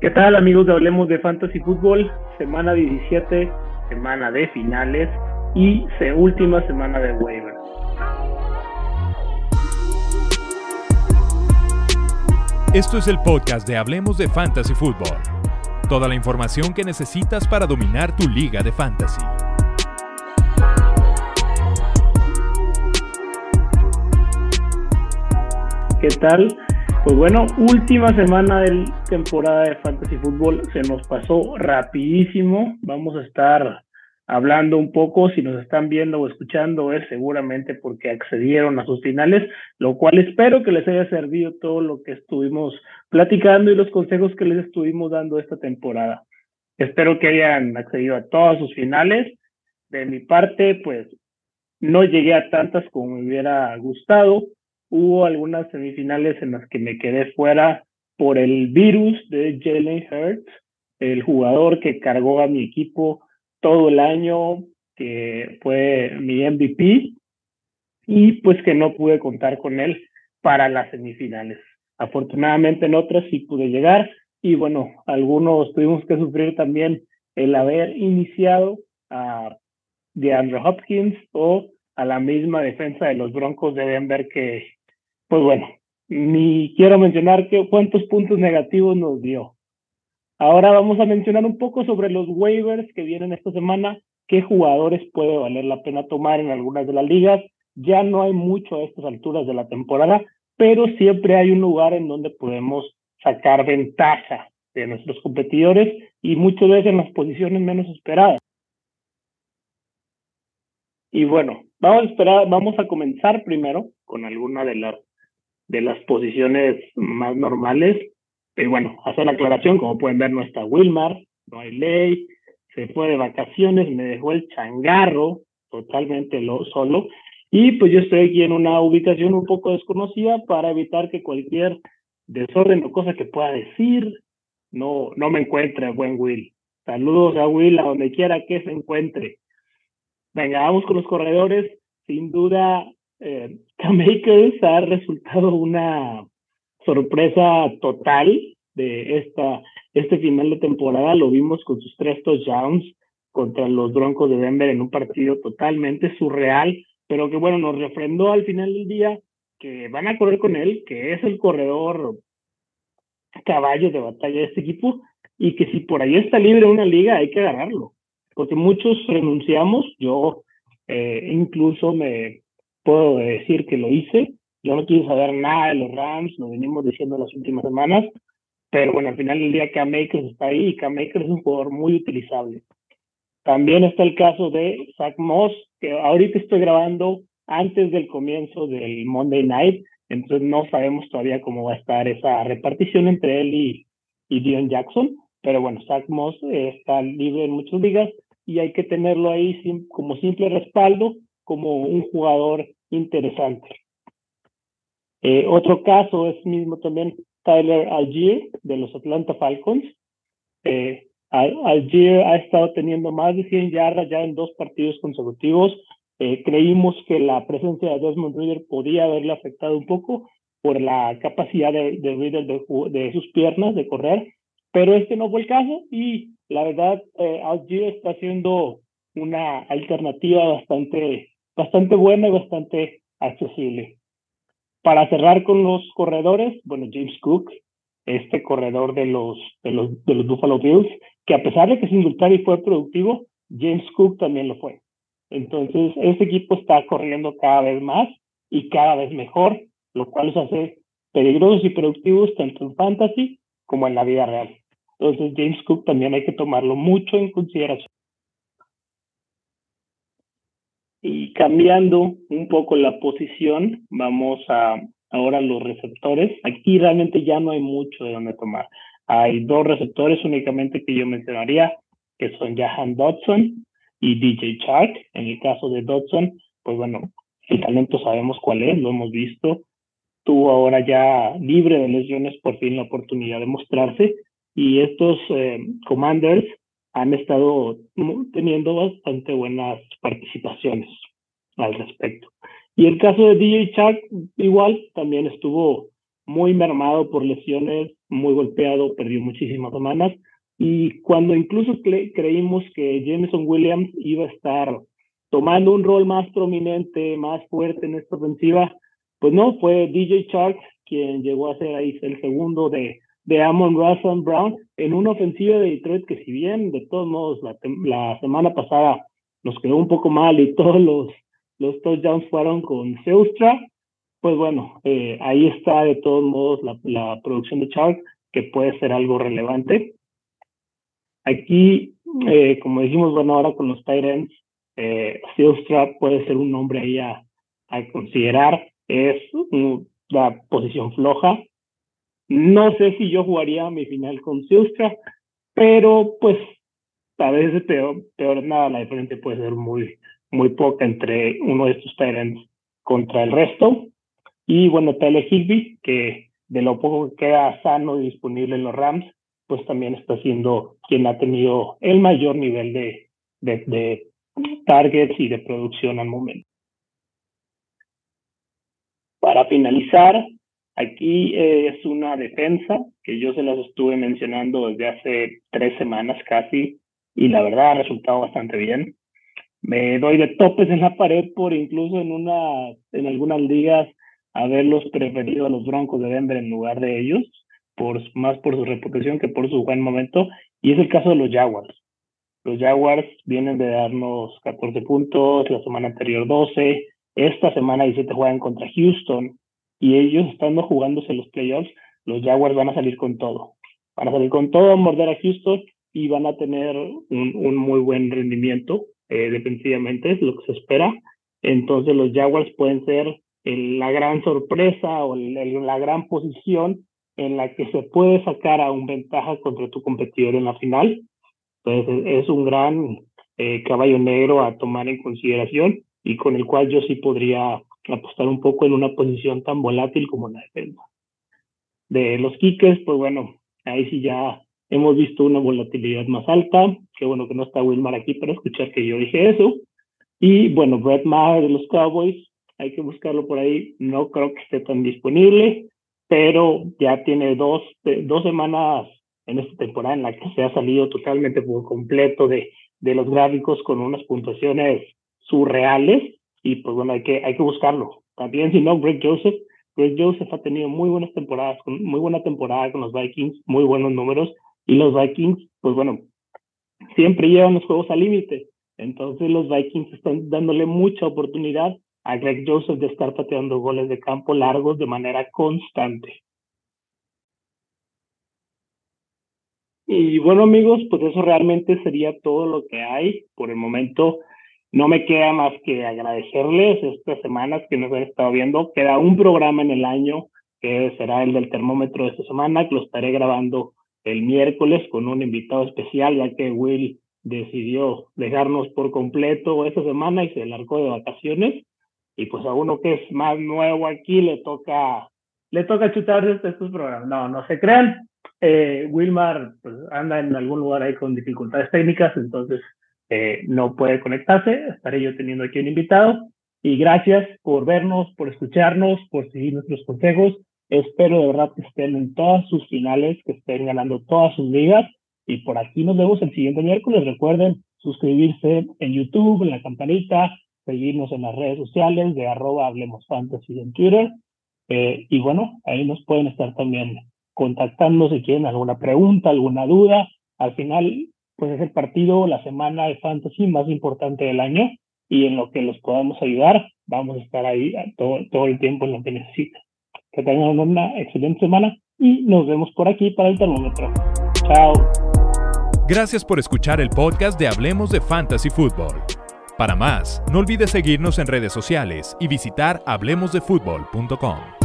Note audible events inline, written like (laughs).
¿Qué tal amigos de Hablemos de Fantasy Fútbol? Semana 17, semana de finales y última semana de waiver. Esto es el podcast de Hablemos de Fantasy Fútbol. Toda la información que necesitas para dominar tu liga de fantasy. ¿Qué tal? Pues bueno, última semana de temporada de Fantasy Fútbol se nos pasó rapidísimo. Vamos a estar hablando un poco, si nos están viendo o escuchando, es seguramente porque accedieron a sus finales, lo cual espero que les haya servido todo lo que estuvimos platicando y los consejos que les estuvimos dando esta temporada. Espero que hayan accedido a todas sus finales. De mi parte, pues no llegué a tantas como me hubiera gustado. Hubo algunas semifinales en las que me quedé fuera por el virus de Jalen Hurts, el jugador que cargó a mi equipo todo el año, que fue mi MVP, y pues que no pude contar con él para las semifinales. Afortunadamente en otras sí pude llegar y bueno, algunos tuvimos que sufrir también el haber iniciado a DeAndre Hopkins o a la misma defensa de los Broncos de Denver que pues bueno, ni quiero mencionar que, cuántos puntos negativos nos dio. Ahora vamos a mencionar un poco sobre los waivers que vienen esta semana, qué jugadores puede valer la pena tomar en algunas de las ligas. Ya no hay mucho a estas alturas de la temporada, pero siempre hay un lugar en donde podemos sacar ventaja de nuestros competidores y muchas veces en las posiciones menos esperadas. Y bueno, vamos a esperar, vamos a comenzar primero con alguna de las de las posiciones más normales. Pero bueno, hacer la aclaración, como pueden ver, no está Wilmar, no hay ley, se fue de vacaciones, me dejó el changarro totalmente lo, solo. Y pues yo estoy aquí en una ubicación un poco desconocida para evitar que cualquier desorden o cosa que pueda decir no, no me encuentre, buen Will. Saludos a Will a donde quiera que se encuentre. Venga, vamos con los corredores. Sin duda, eh, K-Makers ha resultado una sorpresa total de esta, este final de temporada. Lo vimos con sus tres touchdowns contra los Broncos de Denver en un partido totalmente surreal, pero que bueno, nos refrendó al final del día que van a correr con él, que es el corredor caballo de batalla de este equipo y que si por ahí está libre una liga hay que agarrarlo, porque muchos renunciamos, yo eh, incluso me, puedo decir que lo hice. Yo no quiero saber nada de los Rams, lo venimos diciendo las últimas semanas, pero bueno, al final del día Cam Makers está ahí y Cam Makers es un jugador muy utilizable. También está el caso de Zach Moss, que ahorita estoy grabando antes del comienzo del Monday Night, entonces no sabemos todavía cómo va a estar esa repartición entre él y, y Dion Jackson, pero bueno, Zach Moss está libre en muchas ligas y hay que tenerlo ahí como simple respaldo como un jugador interesante. Eh, otro caso es mismo también Tyler Algier de los Atlanta Falcons. Eh, Algier ha estado teniendo más de 100 yardas ya en dos partidos consecutivos. Eh, creímos que la presencia de Desmond Reader podía haberle afectado un poco por la capacidad de, de Reader de, sus piernas de correr, pero este no fue el caso y la verdad eh, Algier está siendo una alternativa bastante bastante buena y bastante accesible. Para cerrar con los corredores, bueno, James Cook, este corredor de los, de los, de los Buffalo Bills, que a pesar de que y fue productivo, James Cook también lo fue. Entonces, este equipo está corriendo cada vez más y cada vez mejor, lo cual los hace peligrosos y productivos tanto en fantasy como en la vida real. Entonces, James Cook también hay que tomarlo mucho en consideración. Y cambiando un poco la posición, vamos a ahora los receptores. Aquí realmente ya no hay mucho de donde tomar. Hay dos receptores únicamente que yo mencionaría, que son Jahan Dodson y DJ Chark. En el caso de Dodson, pues bueno, el talento sabemos cuál es, lo hemos visto. Tuvo ahora ya libre de lesiones por fin la oportunidad de mostrarse. Y estos eh, Commanders han estado teniendo bastante buenas participaciones al respecto. Y el caso de DJ Chuck igual, también estuvo muy mermado por lesiones, muy golpeado, perdió muchísimas semanas. Y cuando incluso creímos que Jameson Williams iba a estar tomando un rol más prominente, más fuerte en esta ofensiva, pues no, fue DJ Chark quien llegó a ser ahí el segundo de, de Amon Russell Brown en una ofensiva de Detroit que si bien de todos modos la, semana pasada nos quedó un poco mal y todos los, los touchdowns fueron con Seustra, pues bueno, eh, ahí está de todos modos la, la producción de Chark, que puede ser algo relevante. Aquí, eh, como dijimos, bueno, ahora con los Tyrants, eh, puede ser un nombre ahí a, a considerar. Es una posición floja. No sé si yo jugaría mi final con Silstra, pero pues a veces peor, peor nada, la diferencia puede ser muy, muy poca entre uno de estos Tyrants contra el resto. Y bueno, Tele Hilby, que de lo poco que queda sano y disponible en los Rams, pues también está siendo quien ha tenido el mayor nivel de, de, de targets y de producción al momento. Para finalizar, aquí eh, es una defensa que yo se las estuve mencionando desde hace tres semanas casi y la verdad ha resultado bastante bien. Me doy de topes en la pared por incluso en una en algunas ligas haberlos preferido a los Broncos de Denver en lugar de ellos, por más por su reputación que por su buen momento, y es el caso de los Jaguars. Los Jaguars vienen de darnos 14 puntos, la semana anterior 12, esta semana 17 juegan contra Houston y ellos estando jugándose los playoffs, los Jaguars van a salir con todo. Van a salir con todo, a morder a Houston y van a tener un, muy buen rendimiento eh, defensivamente, es lo que se espera. Entonces los Jaguars pueden ser la gran sorpresa o la gran posición en la que se puede sacar a un ventaja contra tu competidor en la final. Entonces es un gran eh, caballo negro a tomar en consideración y con el cual yo sí podría apostar un poco en una posición tan volátil como la defensa. De los kickers, pues bueno, ahí sí ya hemos visto una volatilidad más alta. Qué bueno que no está Wilmar aquí para escuchar que yo dije eso. Y bueno, Brett Maher de los Cowboys, hay que buscarlo por ahí. No creo que esté tan disponible, pero ya tiene dos, dos semanas en esta temporada en la que se ha salido totalmente por completo de, de los gráficos con unas puntuaciones surreales y pues bueno, hay que, hay que buscarlo. También (laughs) si no, Greg Joseph, Greg Joseph ha tenido muy buenas temporadas, muy buena temporada con los Vikings, muy buenos números y los Vikings, pues bueno, siempre llevan los juegos al límite. Entonces los Vikings están dándole mucha oportunidad a Greg Joseph de estar pateando goles de campo largos de manera constante. Y bueno amigos, pues eso realmente sería todo lo que hay por el momento. No me queda más que agradecerles estas semanas que nos han estado viendo. Queda un programa en el año que será el del termómetro de esta semana, que lo estaré grabando el miércoles con un invitado especial, ya que Will decidió dejarnos por completo esta semana y se largó de vacaciones. Y pues a uno que es más nuevo aquí le toca, le toca chutarse estos programas. No, no se crean. Eh, Wilmar pues, anda en algún lugar ahí con dificultades técnicas, entonces eh, no puede conectarse. Estaré yo teniendo aquí un invitado. Y gracias por vernos, por escucharnos, por seguir nuestros consejos. Espero de verdad que estén en todas sus finales, que estén ganando todas sus ligas. Y por aquí nos vemos el siguiente miércoles. Recuerden suscribirse en YouTube, en la campanita, seguirnos en las redes sociales de arroba Hablemos Fantasy en Twitter. Eh, y bueno, ahí nos pueden estar también contactando si quieren alguna pregunta, alguna duda. Al final, pues es el partido, la semana de fantasy más importante del año y en lo que los podamos ayudar, vamos a estar ahí todo, todo el tiempo en lo que necesiten. Que tengan una excelente semana y nos vemos por aquí para el termómetro. Chao. Gracias por escuchar el podcast de Hablemos de Fantasy Football. Para más, no olvides seguirnos en redes sociales y visitar hablemosdefutbol.com.